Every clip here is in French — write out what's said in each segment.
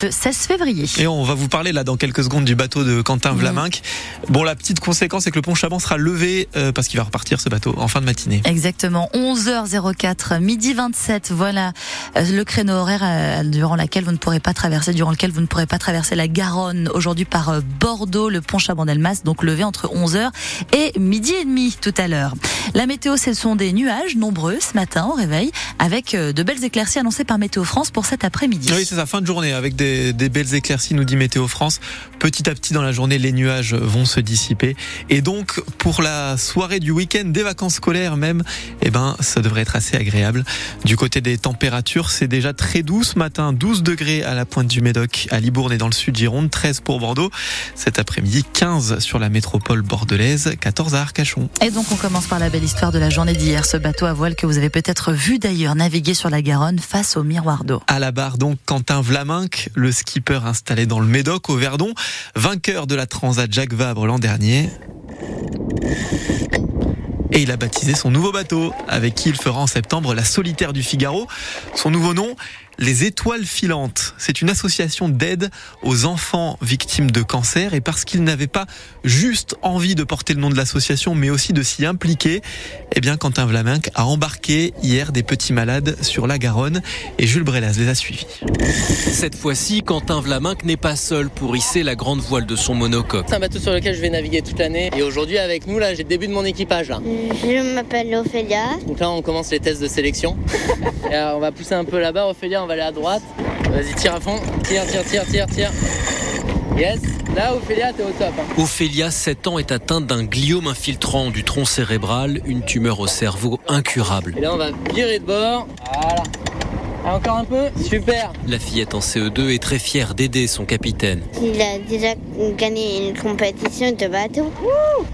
le 16 février. Et on va vous parler là dans quelques secondes du bateau de Quentin Mhm. Vlaminck. Bon, la petite conséquence, c'est que le pont Chaban sera levé euh, parce qu'il va repartir ce bateau en fin de matinée. Exactement, 11h04, midi 27, voilà euh, le créneau horaire euh, durant lequel vous ne pourrez pas traverser, durant lequel vous ne pourrez pas traverser la Garonne aujourd'hui par euh, Bordeaux, le pont Chaban-Delmas, donc levé entre 11h et midi et demi tout à l'heure. La météo, ce sont des nuages nombreux ce matin au réveil, avec euh, de belles éclaircies annoncées par Météo France pour cet après-midi. Oui, c'est sa fin de journée avec des, des belles éclaircies, nous dit Météo France. Petit à petit dans la journée, les nuages vont se dissiper. Et donc, pour la soirée du week-end, des vacances scolaires même, eh ben, ça devrait être assez agréable. Du côté des températures, c'est déjà très doux ce matin. 12 degrés à la pointe du Médoc, à Libourne et dans le sud Gironde, 13 pour Bordeaux. Cet après-midi, 15 sur la métropole bordelaise, 14 à Arcachon. Et donc on commence par la belle histoire de la journée d'hier, ce bateau à voile que vous avez peut-être vu d'ailleurs naviguer sur la Garonne face au miroir d'eau. À la barre donc Quentin Vlaminck, le skipper installé dans le Médoc au Verdon, vainqueur de la Transat Jacques Vabre l'an dernier. Et il a baptisé son nouveau bateau, avec qui il fera en septembre la solitaire du Figaro. Son nouveau nom, les Étoiles Filantes. C'est une association d'aide aux enfants victimes de cancer. Et parce qu'il n'avait pas juste envie de porter le nom de l'association, mais aussi de s'y impliquer, eh bien, Quentin Vlaminck a embarqué hier des petits malades sur la Garonne et Jules Brelas les a suivis. Cette fois-ci, Quentin Vlaminck n'est pas seul pour hisser la grande voile de son monocoque. C'est un bateau sur lequel je vais naviguer toute l'année. Et aujourd'hui, avec nous, là, j'ai le début de mon équipage. Là. Je m'appelle Ophélia. Donc là, on commence les tests de sélection. Et alors, on va pousser un peu là-bas. Ophélia, on va aller à droite. Vas-y, tire à fond. Tire, tire, tire, tire, tire. Yes. Là, Ophélia, t'es au top. hein. Ophélia, 7 ans, est atteinte d'un gliome infiltrant du tronc cérébral, une tumeur au cerveau incurable. Et là, on va virer de bord. Voilà. Ah, encore un peu. Super. La fillette en CE2 est très fière d'aider son capitaine. Il a déjà gagné une compétition de bateau.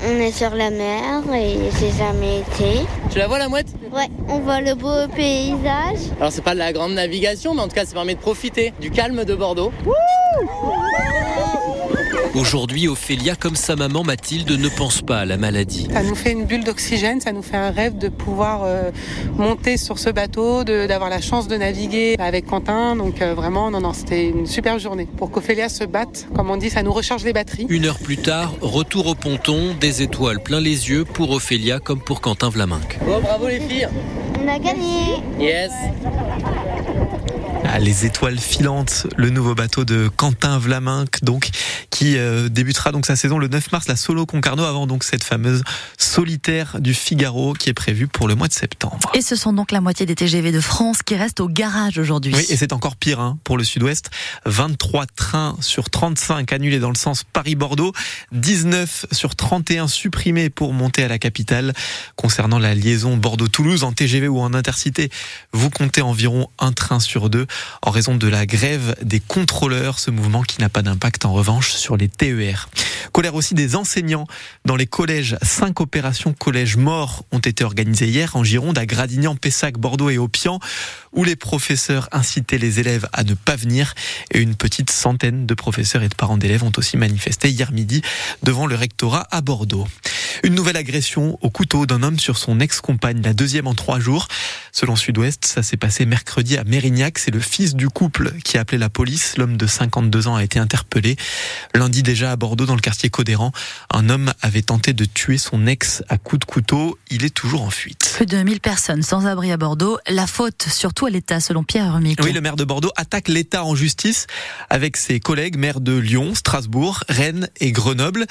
On est sur la mer et j'ai jamais été. Tu la vois, la mouette? Ouais, on voit le beau paysage. Alors, c'est pas de la grande navigation, mais en tout cas, ça permet de profiter du calme de Bordeaux. Aujourd'hui, Ophélia, comme sa maman Mathilde, ne pense pas à la maladie. Ça nous fait une bulle d'oxygène, ça nous fait un rêve de pouvoir euh, monter sur ce bateau, de- d'avoir la chance de naviguer avec Quentin. Donc euh, vraiment, non, non, c'était une super journée. Pour qu'Ophélia se batte, comme on dit, ça nous recharge les batteries. Une heure plus tard, retour au ponton, des étoiles plein les yeux pour Ophélia comme pour Quentin Vlaminck. Bon, bravo les filles. On a gagné. Yes. Ah, les étoiles filantes, le nouveau bateau de Quentin Vlaminck, donc, qui euh, débutera donc sa saison le 9 mars, la Solo Concarneau, avant donc cette fameuse solitaire du Figaro qui est prévue pour le mois de septembre. Et ce sont donc la moitié des TGV de France qui restent au garage aujourd'hui. Oui, et c'est encore pire hein, pour le sud-ouest. 23 trains sur 35 annulés dans le sens Paris-Bordeaux, 19 sur 31 supprimés pour monter à la capitale. Concernant la liaison Bordeaux-Toulouse en TGV ou en intercité, vous comptez environ un train sur deux en raison de la grève des contrôleurs, ce mouvement qui n'a pas d'impact en revanche sur les TER. Colère aussi des enseignants dans les collèges. Cinq opérations collèges morts ont été organisées hier en Gironde, à Gradignan, Pessac, Bordeaux et Opian, où les professeurs incitaient les élèves à ne pas venir. Et une petite centaine de professeurs et de parents d'élèves ont aussi manifesté hier midi devant le rectorat à Bordeaux. Une nouvelle agression au couteau d'un homme sur son ex-compagne, la deuxième en trois jours. Selon Sud-Ouest, ça s'est passé mercredi à Mérignac. C'est le fils du couple qui a appelé la police. L'homme de 52 ans a été interpellé. Lundi déjà à Bordeaux, dans le quartier Codéran, un homme avait tenté de tuer son ex à coups de couteau. Il est toujours en fuite. Plus de 1000 personnes sans abri à Bordeaux. La faute surtout à l'État, selon Pierre Hermic. Oui, le maire de Bordeaux attaque l'État en justice avec ses collègues maires de Lyon, Strasbourg, Rennes et Grenoble.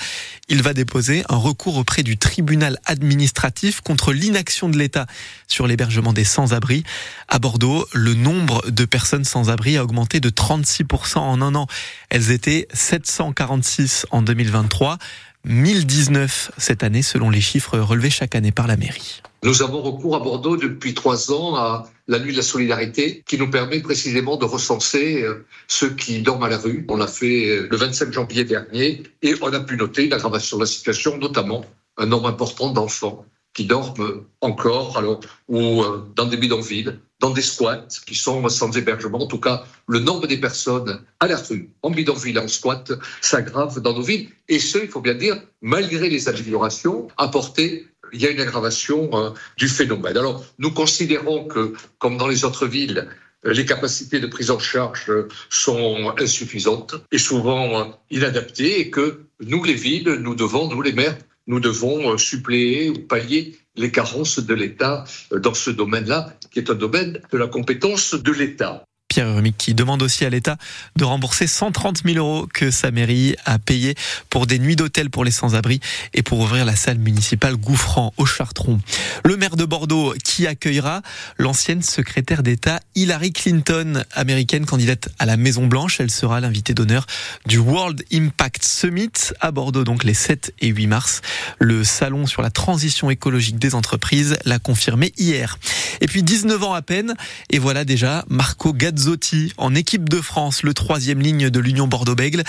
Il va déposer un recours auprès du tribunal administratif contre l'inaction de l'État sur l'hébergement des sans-abri. À Bordeaux, le nombre de personnes sans abri a augmenté de 36% en un an. Elles étaient 746 en 2023, 1019 cette année selon les chiffres relevés chaque année par la mairie. Nous avons recours à Bordeaux depuis trois ans à la nuit de la solidarité qui nous permet précisément de recenser euh, ceux qui dorment à la rue. On l'a fait euh, le 27 janvier dernier et on a pu noter l'aggravation de la situation, notamment un nombre important d'enfants qui dorment encore alors, ou euh, dans des bidonvilles, dans des squats qui sont sans hébergement. En tout cas, le nombre des personnes à la rue, en bidonville, en squat, s'aggrave dans nos villes. Et ce, il faut bien dire, malgré les améliorations apportées il y a une aggravation euh, du phénomène. Alors, nous considérons que, comme dans les autres villes, les capacités de prise en charge sont insuffisantes et souvent inadaptées et que nous, les villes, nous devons, nous les maires, nous devons suppléer ou pallier les carences de l'État dans ce domaine-là, qui est un domaine de la compétence de l'État. Pierre Urmic qui demande aussi à l'État de rembourser 130 000 euros que sa mairie a payé pour des nuits d'hôtel pour les sans-abri et pour ouvrir la salle municipale Gouffran au Chartron. Le maire de Bordeaux qui accueillera l'ancienne secrétaire d'État Hillary Clinton, américaine candidate à la Maison Blanche. Elle sera l'invitée d'honneur du World Impact Summit à Bordeaux donc les 7 et 8 mars. Le salon sur la transition écologique des entreprises l'a confirmé hier. Et puis 19 ans à peine et voilà déjà Marco Gazzo Zotti en équipe de France. Le troisième ligne de l'Union Bordeaux-Bègle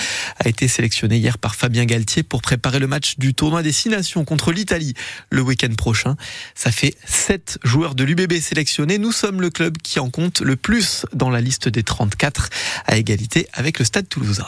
a été sélectionné hier par Fabien Galtier pour préparer le match du tournoi des Six Nations contre l'Italie le week-end prochain. Ça fait sept joueurs de l'UBB sélectionnés. Nous sommes le club qui en compte le plus dans la liste des 34 à égalité avec le Stade toulousain.